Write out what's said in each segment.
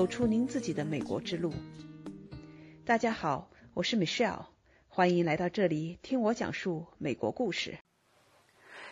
走出您自己的美国之路。大家好，我是 Michelle，欢迎来到这里听我讲述美国故事。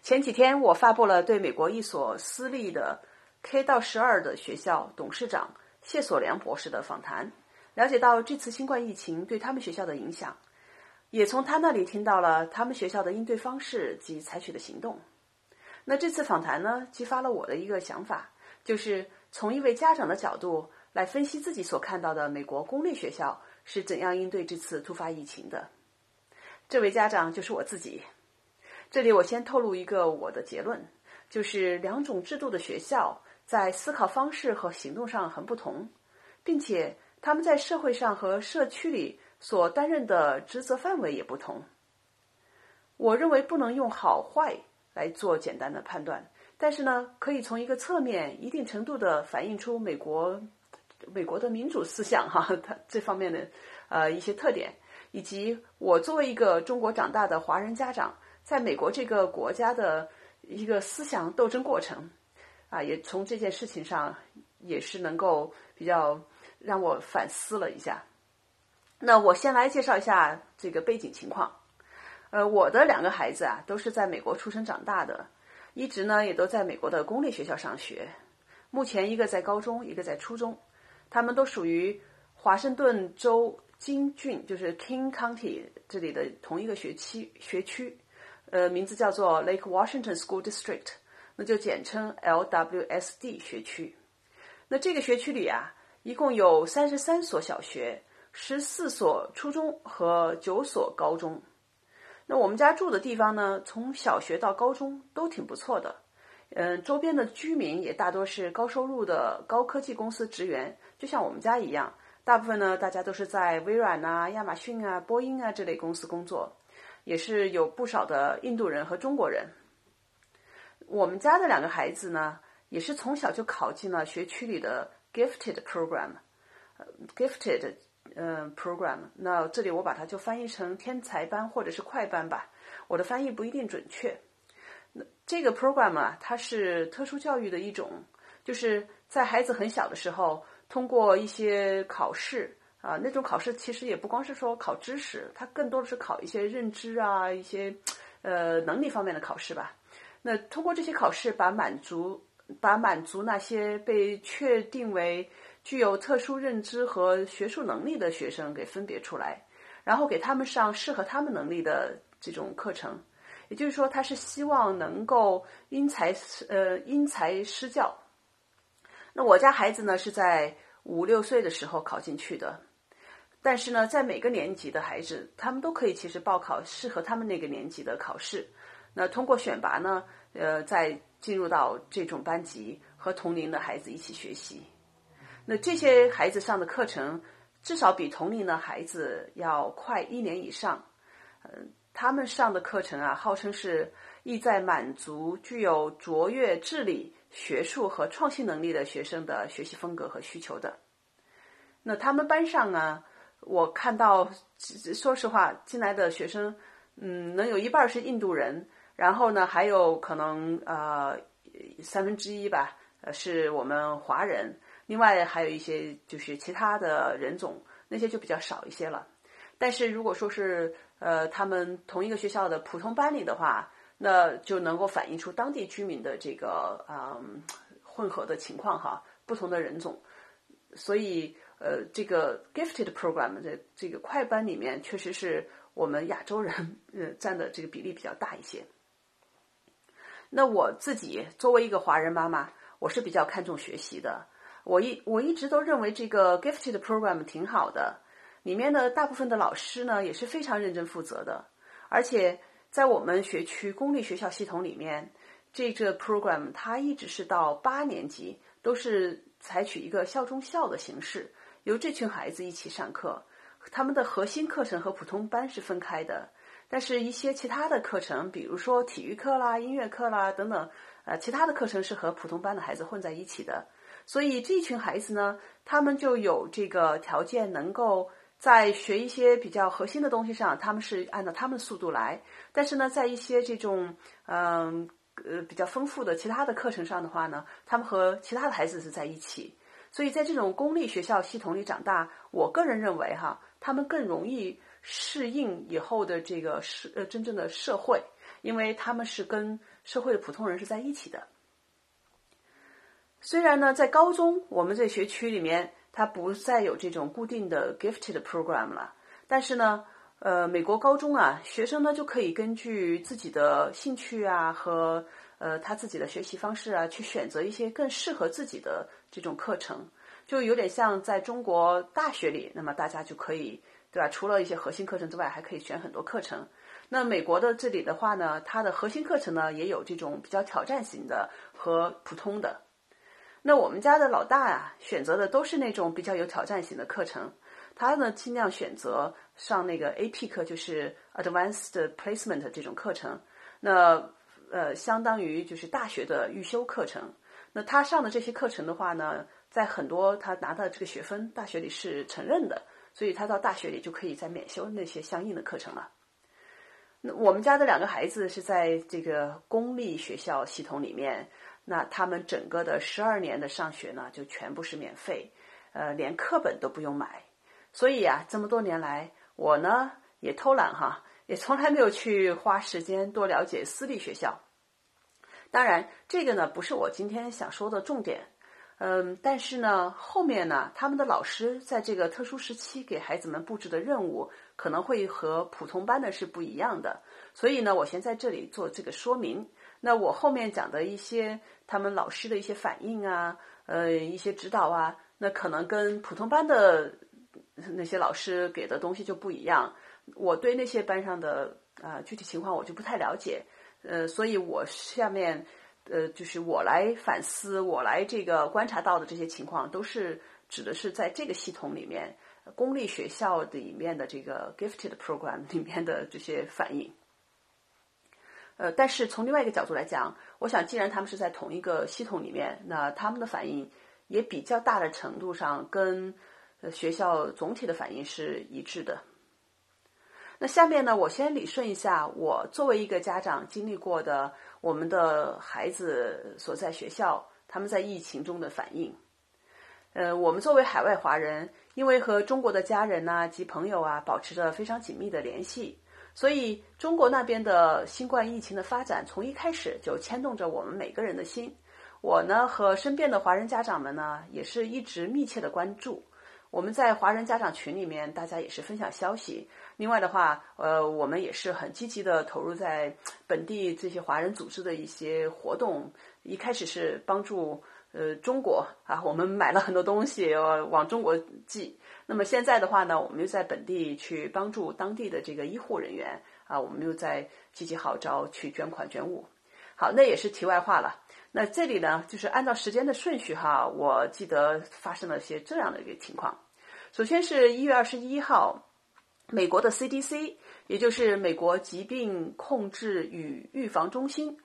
前几天我发布了对美国一所私立的 K 到十二的学校董事长谢索良博士的访谈，了解到这次新冠疫情对他们学校的影响，也从他那里听到了他们学校的应对方式及采取的行动。那这次访谈呢，激发了我的一个想法，就是从一位家长的角度来分析自己所看到的美国公立学校是怎样应对这次突发疫情的。这位家长就是我自己。这里我先透露一个我的结论，就是两种制度的学校在思考方式和行动上很不同，并且他们在社会上和社区里所担任的职责范围也不同。我认为不能用好坏。来做简单的判断，但是呢，可以从一个侧面一定程度的反映出美国美国的民主思想哈，它这方面的呃一些特点，以及我作为一个中国长大的华人家长，在美国这个国家的一个思想斗争过程啊，也从这件事情上也是能够比较让我反思了一下。那我先来介绍一下这个背景情况。呃，我的两个孩子啊，都是在美国出生长大的，一直呢也都在美国的公立学校上学。目前一个在高中，一个在初中，他们都属于华盛顿州金郡，就是 King County 这里的同一个学区学区，呃，名字叫做 Lake Washington School District，那就简称 LWSD 学区。那这个学区里啊，一共有三十三所小学，十四所初中和九所高中。那我们家住的地方呢，从小学到高中都挺不错的，嗯，周边的居民也大多是高收入的高科技公司职员，就像我们家一样，大部分呢大家都是在微软啊、亚马逊啊、波音啊这类公司工作，也是有不少的印度人和中国人。我们家的两个孩子呢，也是从小就考进了学区里的 Gifted Program，Gifted。嗯，program，那这里我把它就翻译成天才班或者是快班吧。我的翻译不一定准确。这个 program 啊，它是特殊教育的一种，就是在孩子很小的时候，通过一些考试啊，那种考试其实也不光是说考知识，它更多的是考一些认知啊，一些呃能力方面的考试吧。那通过这些考试，把满足把满足那些被确定为。具有特殊认知和学术能力的学生给分别出来，然后给他们上适合他们能力的这种课程。也就是说，他是希望能够因材呃因材施教。那我家孩子呢是在五六岁的时候考进去的，但是呢，在每个年级的孩子，他们都可以其实报考适合他们那个年级的考试。那通过选拔呢，呃，再进入到这种班级和同龄的孩子一起学习。那这些孩子上的课程，至少比同龄的孩子要快一年以上。嗯，他们上的课程啊，号称是意在满足具有卓越智力、学术和创新能力的学生的学习风格和需求的。那他们班上呢，我看到，说实话，进来的学生，嗯，能有一半是印度人，然后呢，还有可能呃三分之一吧，呃，是我们华人。另外还有一些就是其他的人种，那些就比较少一些了。但是如果说是呃他们同一个学校的普通班里的话，那就能够反映出当地居民的这个嗯混合的情况哈，不同的人种。所以呃这个 gifted program 的这个快班里面，确实是我们亚洲人呃占的这个比例比较大一些。那我自己作为一个华人妈妈，我是比较看重学习的。我一我一直都认为这个 gifted program 挺好的，里面的大部分的老师呢也是非常认真负责的，而且在我们学区公立学校系统里面，这个 program 它一直是到八年级都是采取一个校中校的形式，由这群孩子一起上课，他们的核心课程和普通班是分开的，但是一些其他的课程，比如说体育课啦、音乐课啦等等，呃，其他的课程是和普通班的孩子混在一起的。所以这群孩子呢，他们就有这个条件，能够在学一些比较核心的东西上，他们是按照他们的速度来。但是呢，在一些这种嗯呃比较丰富的其他的课程上的话呢，他们和其他的孩子是在一起。所以在这种公立学校系统里长大，我个人认为哈，他们更容易适应以后的这个社呃真正的社会，因为他们是跟社会的普通人是在一起的。虽然呢，在高中我们这学区里面，它不再有这种固定的 gifted program 了，但是呢，呃，美国高中啊，学生呢就可以根据自己的兴趣啊和呃他自己的学习方式啊，去选择一些更适合自己的这种课程，就有点像在中国大学里，那么大家就可以对吧？除了一些核心课程之外，还可以选很多课程。那美国的这里的话呢，它的核心课程呢也有这种比较挑战型的和普通的。那我们家的老大呀，选择的都是那种比较有挑战性的课程。他呢，尽量选择上那个 AP 课，就是 Advanced Placement 这种课程。那呃，相当于就是大学的预修课程。那他上的这些课程的话呢，在很多他拿到这个学分，大学里是承认的，所以他到大学里就可以再免修那些相应的课程了。那我们家的两个孩子是在这个公立学校系统里面。那他们整个的十二年的上学呢，就全部是免费，呃，连课本都不用买。所以啊，这么多年来，我呢也偷懒哈，也从来没有去花时间多了解私立学校。当然，这个呢不是我今天想说的重点，嗯，但是呢，后面呢，他们的老师在这个特殊时期给孩子们布置的任务，可能会和普通班的是不一样的。所以呢，我先在这里做这个说明。那我后面讲的一些他们老师的一些反应啊，呃，一些指导啊，那可能跟普通班的那些老师给的东西就不一样。我对那些班上的啊具体情况我就不太了解，呃，所以我下面呃就是我来反思，我来这个观察到的这些情况，都是指的是在这个系统里面公立学校里面的这个 gifted program 里面的这些反应。呃，但是从另外一个角度来讲，我想，既然他们是在同一个系统里面，那他们的反应也比较大的程度上跟呃学校总体的反应是一致的。那下面呢，我先理顺一下我作为一个家长经历过的我们的孩子所在学校他们在疫情中的反应。呃，我们作为海外华人，因为和中国的家人呐及朋友啊保持着非常紧密的联系。所以，中国那边的新冠疫情的发展，从一开始就牵动着我们每个人的心。我呢和身边的华人家长们呢，也是一直密切的关注。我们在华人家长群里面，大家也是分享消息。另外的话，呃，我们也是很积极的投入在本地这些华人组织的一些活动。一开始是帮助呃中国啊，我们买了很多东西往中国寄。那么现在的话呢，我们又在本地去帮助当地的这个医护人员啊，我们又在积极号召去捐款捐物。好，那也是题外话了。那这里呢，就是按照时间的顺序哈，我记得发生了些这样的一个情况。首先是一月二十一号，美国的 CDC，也就是美国疾病控制与预防中心，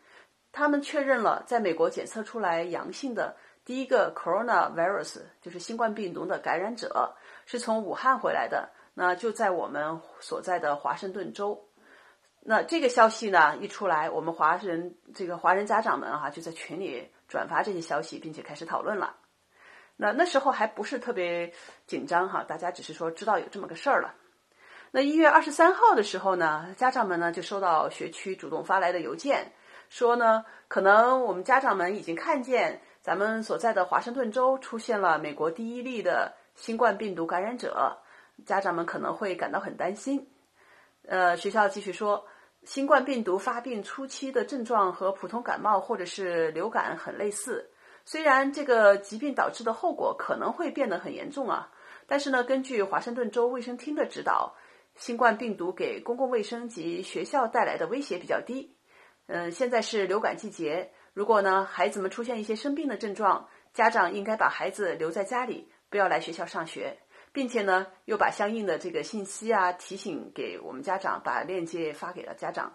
他们确认了在美国检测出来阳性的第一个 coronavirus，就是新冠病毒的感染者。是从武汉回来的，那就在我们所在的华盛顿州。那这个消息呢一出来，我们华人这个华人家长们哈就在群里转发这些消息，并且开始讨论了。那那时候还不是特别紧张哈，大家只是说知道有这么个事儿了。那一月二十三号的时候呢，家长们呢就收到学区主动发来的邮件，说呢可能我们家长们已经看见咱们所在的华盛顿州出现了美国第一例的。新冠病毒感染者，家长们可能会感到很担心。呃，学校继续说，新冠病毒发病初期的症状和普通感冒或者是流感很类似。虽然这个疾病导致的后果可能会变得很严重啊，但是呢，根据华盛顿州卫生厅的指导，新冠病毒给公共卫生及学校带来的威胁比较低。嗯，现在是流感季节，如果呢孩子们出现一些生病的症状，家长应该把孩子留在家里。不要来学校上学，并且呢，又把相应的这个信息啊提醒给我们家长，把链接发给了家长。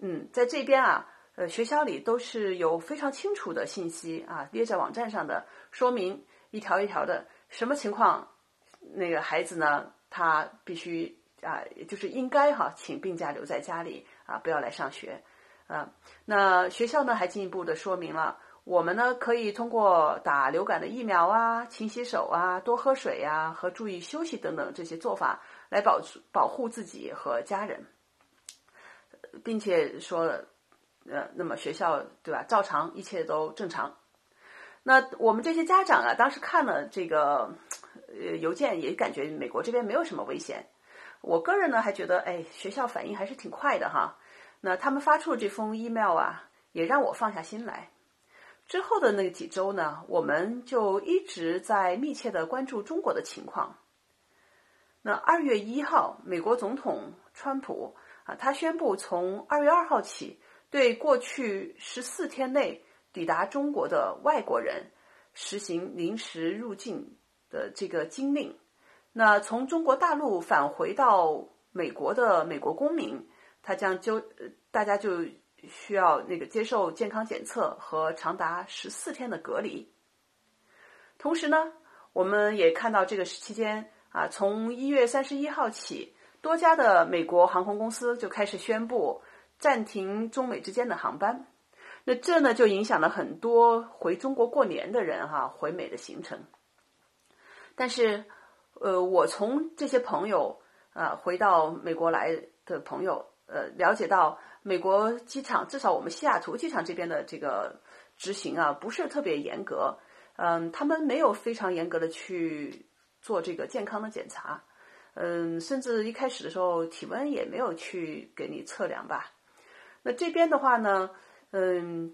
嗯，在这边啊，呃，学校里都是有非常清楚的信息啊，列在网站上的，说明一条一条的什么情况，那个孩子呢，他必须啊，就是应该哈，请病假留在家里啊，不要来上学啊。那学校呢，还进一步的说明了。我们呢可以通过打流感的疫苗啊、勤洗手啊、多喝水啊和注意休息等等这些做法来保保护自己和家人，并且说，呃，那么学校对吧？照常一切都正常。那我们这些家长啊，当时看了这个呃邮件，也感觉美国这边没有什么危险。我个人呢还觉得，哎，学校反应还是挺快的哈。那他们发出这封 email 啊，也让我放下心来。之后的那几周呢，我们就一直在密切的关注中国的情况。那二月一号，美国总统川普啊，他宣布从二月二号起，对过去十四天内抵达中国的外国人实行临时入境的这个禁令。那从中国大陆返回到美国的美国公民，他将就大家就需要那个接受健康检测和长达十四天的隔离。同时呢，我们也看到这个期间啊，从一月三十一号起，多家的美国航空公司就开始宣布暂停中美之间的航班。那这呢，就影响了很多回中国过年的人哈回美的行程。但是。呃，我从这些朋友啊回到美国来的朋友，呃，了解到美国机场，至少我们西雅图机场这边的这个执行啊，不是特别严格。嗯，他们没有非常严格的去做这个健康的检查。嗯，甚至一开始的时候体温也没有去给你测量吧。那这边的话呢，嗯，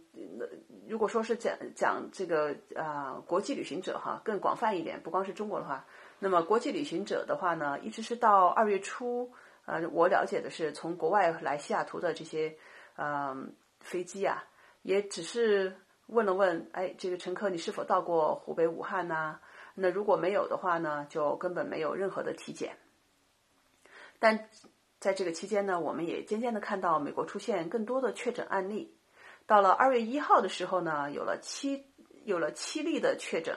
如果说是讲讲这个啊国际旅行者哈，更广泛一点，不光是中国的话。那么国际旅行者的话呢，一直是到二月初，呃，我了解的是从国外来西雅图的这些，嗯，飞机啊，也只是问了问，哎，这个乘客你是否到过湖北武汉呢？那如果没有的话呢，就根本没有任何的体检。但在这个期间呢，我们也渐渐的看到美国出现更多的确诊案例。到了二月一号的时候呢，有了七有了七例的确诊。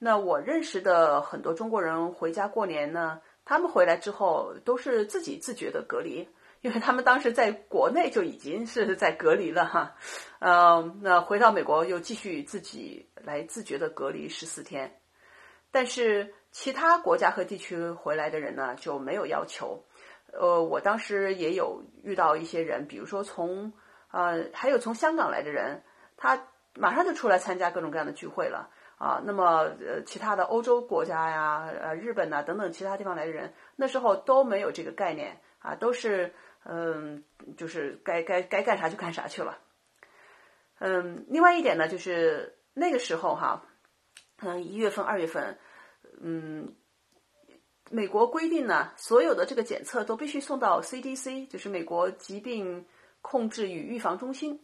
那我认识的很多中国人回家过年呢，他们回来之后都是自己自觉的隔离，因为他们当时在国内就已经是在隔离了哈，嗯，那回到美国又继续自己来自觉的隔离十四天，但是其他国家和地区回来的人呢就没有要求，呃，我当时也有遇到一些人，比如说从呃还有从香港来的人，他马上就出来参加各种各样的聚会了。啊，那么呃，其他的欧洲国家呀，呃，日本呐等等其他地方来的人，那时候都没有这个概念啊，都是嗯，就是该该该干啥就干啥去了。嗯，另外一点呢，就是那个时候哈，嗯，一月份、二月份，嗯，美国规定呢，所有的这个检测都必须送到 CDC，就是美国疾病控制与预防中心，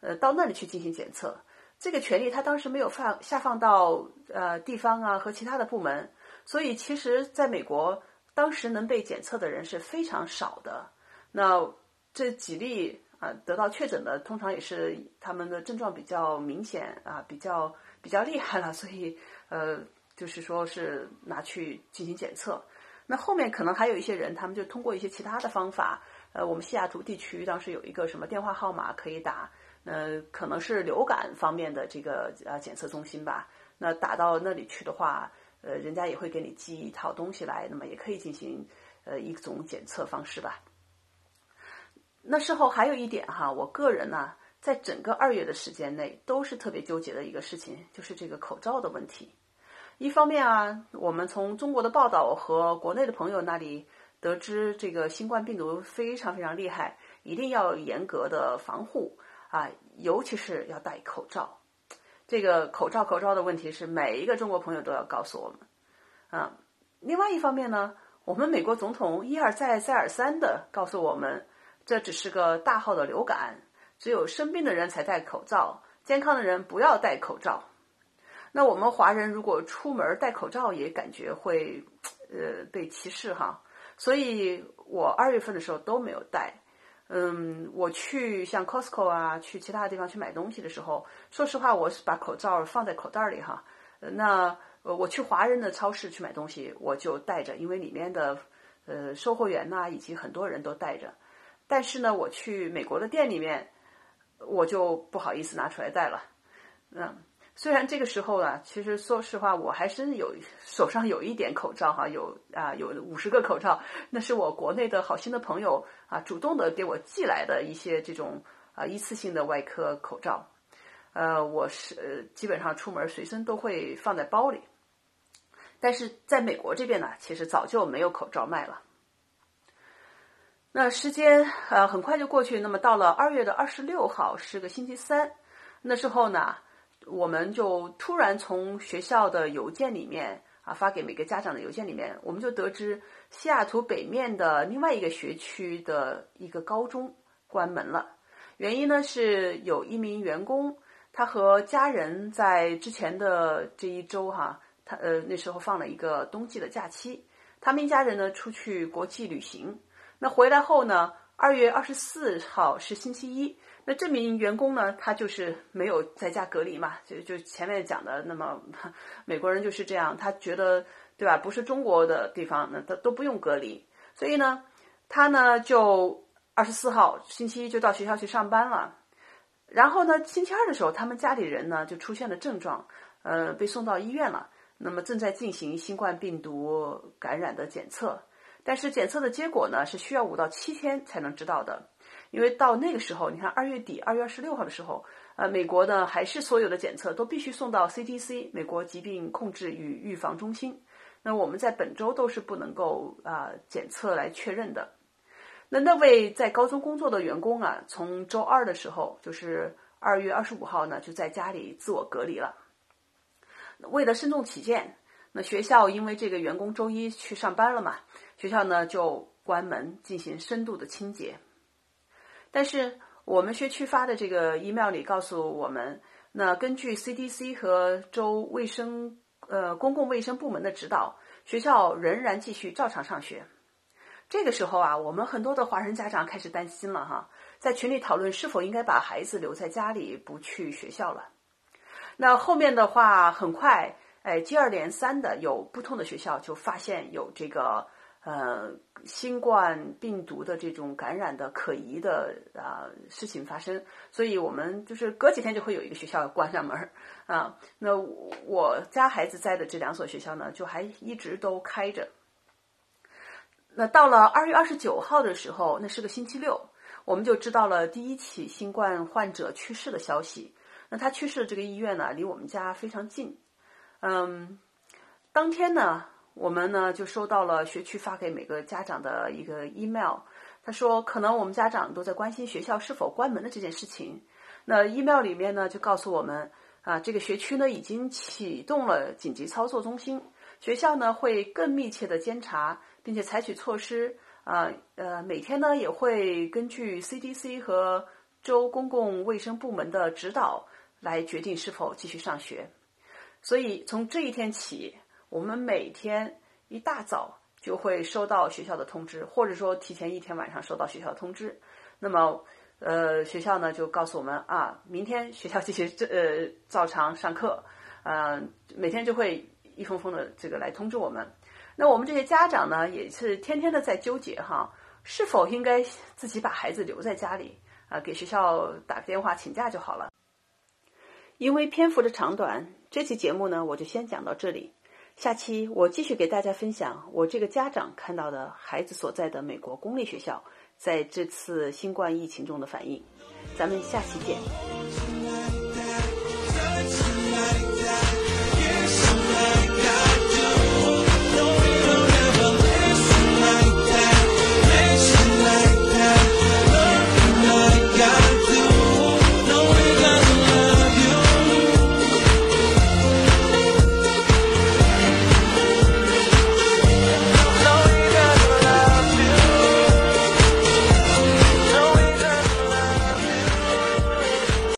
呃，到那里去进行检测。这个权利他当时没有放下放到呃地方啊和其他的部门，所以其实在美国当时能被检测的人是非常少的。那这几例啊得到确诊的，通常也是他们的症状比较明显啊，比较比较厉害了，所以呃就是说是拿去进行检测。那后面可能还有一些人，他们就通过一些其他的方法，呃，我们西雅图地区当时有一个什么电话号码可以打。呃，可能是流感方面的这个呃检测中心吧。那打到那里去的话，呃，人家也会给你寄一套东西来，那么也可以进行呃一种检测方式吧。那事后还有一点哈，我个人呢，在整个二月的时间内都是特别纠结的一个事情，就是这个口罩的问题。一方面啊，我们从中国的报道和国内的朋友那里得知，这个新冠病毒非常非常厉害，一定要严格的防护。啊，尤其是要戴口罩，这个口罩口罩的问题是每一个中国朋友都要告诉我们。啊，另外一方面呢，我们美国总统一而再再而三的告诉我们，这只是个大号的流感，只有生病的人才戴口罩，健康的人不要戴口罩。那我们华人如果出门戴口罩，也感觉会呃被歧视哈，所以我二月份的时候都没有戴。嗯，我去像 Costco 啊，去其他地方去买东西的时候，说实话，我是把口罩放在口袋里哈。那我去华人的超市去买东西，我就带着，因为里面的呃售货员呐，以及很多人都带着。但是呢，我去美国的店里面，我就不好意思拿出来戴了。嗯，虽然这个时候啊，其实说实话，我还是有手上有一点口罩哈，有啊有五十个口罩，那是我国内的好心的朋友啊主动的给我寄来的一些这种啊一次性的外科口罩。呃，我是基本上出门随身都会放在包里。但是在美国这边呢，其实早就没有口罩卖了。那时间呃很快就过去，那么到了二月的二十六号是个星期三，那时候呢，我们就突然从学校的邮件里面啊发给每个家长的邮件里面，我们就得知西雅图北面的另外一个学区的一个高中关门了，原因呢是有一名员工。他和家人在之前的这一周，哈，他呃那时候放了一个冬季的假期，他们一家人呢出去国际旅行。那回来后呢，二月二十四号是星期一，那这名员工呢，他就是没有在家隔离嘛，就就前面讲的，那么 美国人就是这样，他觉得对吧？不是中国的地方，那他都不用隔离，所以呢，他呢就二十四号星期一就到学校去上班了。然后呢，星期二的时候，他们家里人呢就出现了症状，呃，被送到医院了。那么正在进行新冠病毒感染的检测，但是检测的结果呢是需要五到七天才能知道的，因为到那个时候，你看二月底二月二十六号的时候，呃，美国呢还是所有的检测都必须送到 CDC 美国疾病控制与预防中心。那我们在本周都是不能够啊检测来确认的。那那位在高中工作的员工啊，从周二的时候，就是二月二十五号呢，就在家里自我隔离了。为了慎重起见，那学校因为这个员工周一去上班了嘛，学校呢就关门进行深度的清洁。但是我们学区发的这个 email 里告诉我们，那根据 CDC 和州卫生呃公共卫生部门的指导，学校仍然继续照常上学。这个时候啊，我们很多的华人家长开始担心了哈，在群里讨论是否应该把孩子留在家里不去学校了。那后面的话，很快哎，接二连三的有不同的学校就发现有这个呃新冠病毒的这种感染的可疑的啊事情发生，所以我们就是隔几天就会有一个学校关上门啊。那我家孩子在的这两所学校呢，就还一直都开着。那到了二月二十九号的时候，那是个星期六，我们就知道了第一起新冠患者去世的消息。那他去世的这个医院呢，离我们家非常近。嗯，当天呢，我们呢就收到了学区发给每个家长的一个 email，他说可能我们家长都在关心学校是否关门的这件事情。那 email 里面呢就告诉我们啊，这个学区呢已经启动了紧急操作中心，学校呢会更密切的监察。并且采取措施啊，呃，每天呢也会根据 CDC 和州公共卫生部门的指导来决定是否继续上学。所以从这一天起，我们每天一大早就会收到学校的通知，或者说提前一天晚上收到学校通知。那么，呃，学校呢就告诉我们啊，明天学校继续这呃照常上课，嗯，每天就会一封封的这个来通知我们。那我们这些家长呢，也是天天的在纠结哈，是否应该自己把孩子留在家里啊，给学校打个电话请假就好了。因为篇幅的长短，这期节目呢，我就先讲到这里。下期我继续给大家分享我这个家长看到的孩子所在的美国公立学校在这次新冠疫情中的反应。咱们下期见。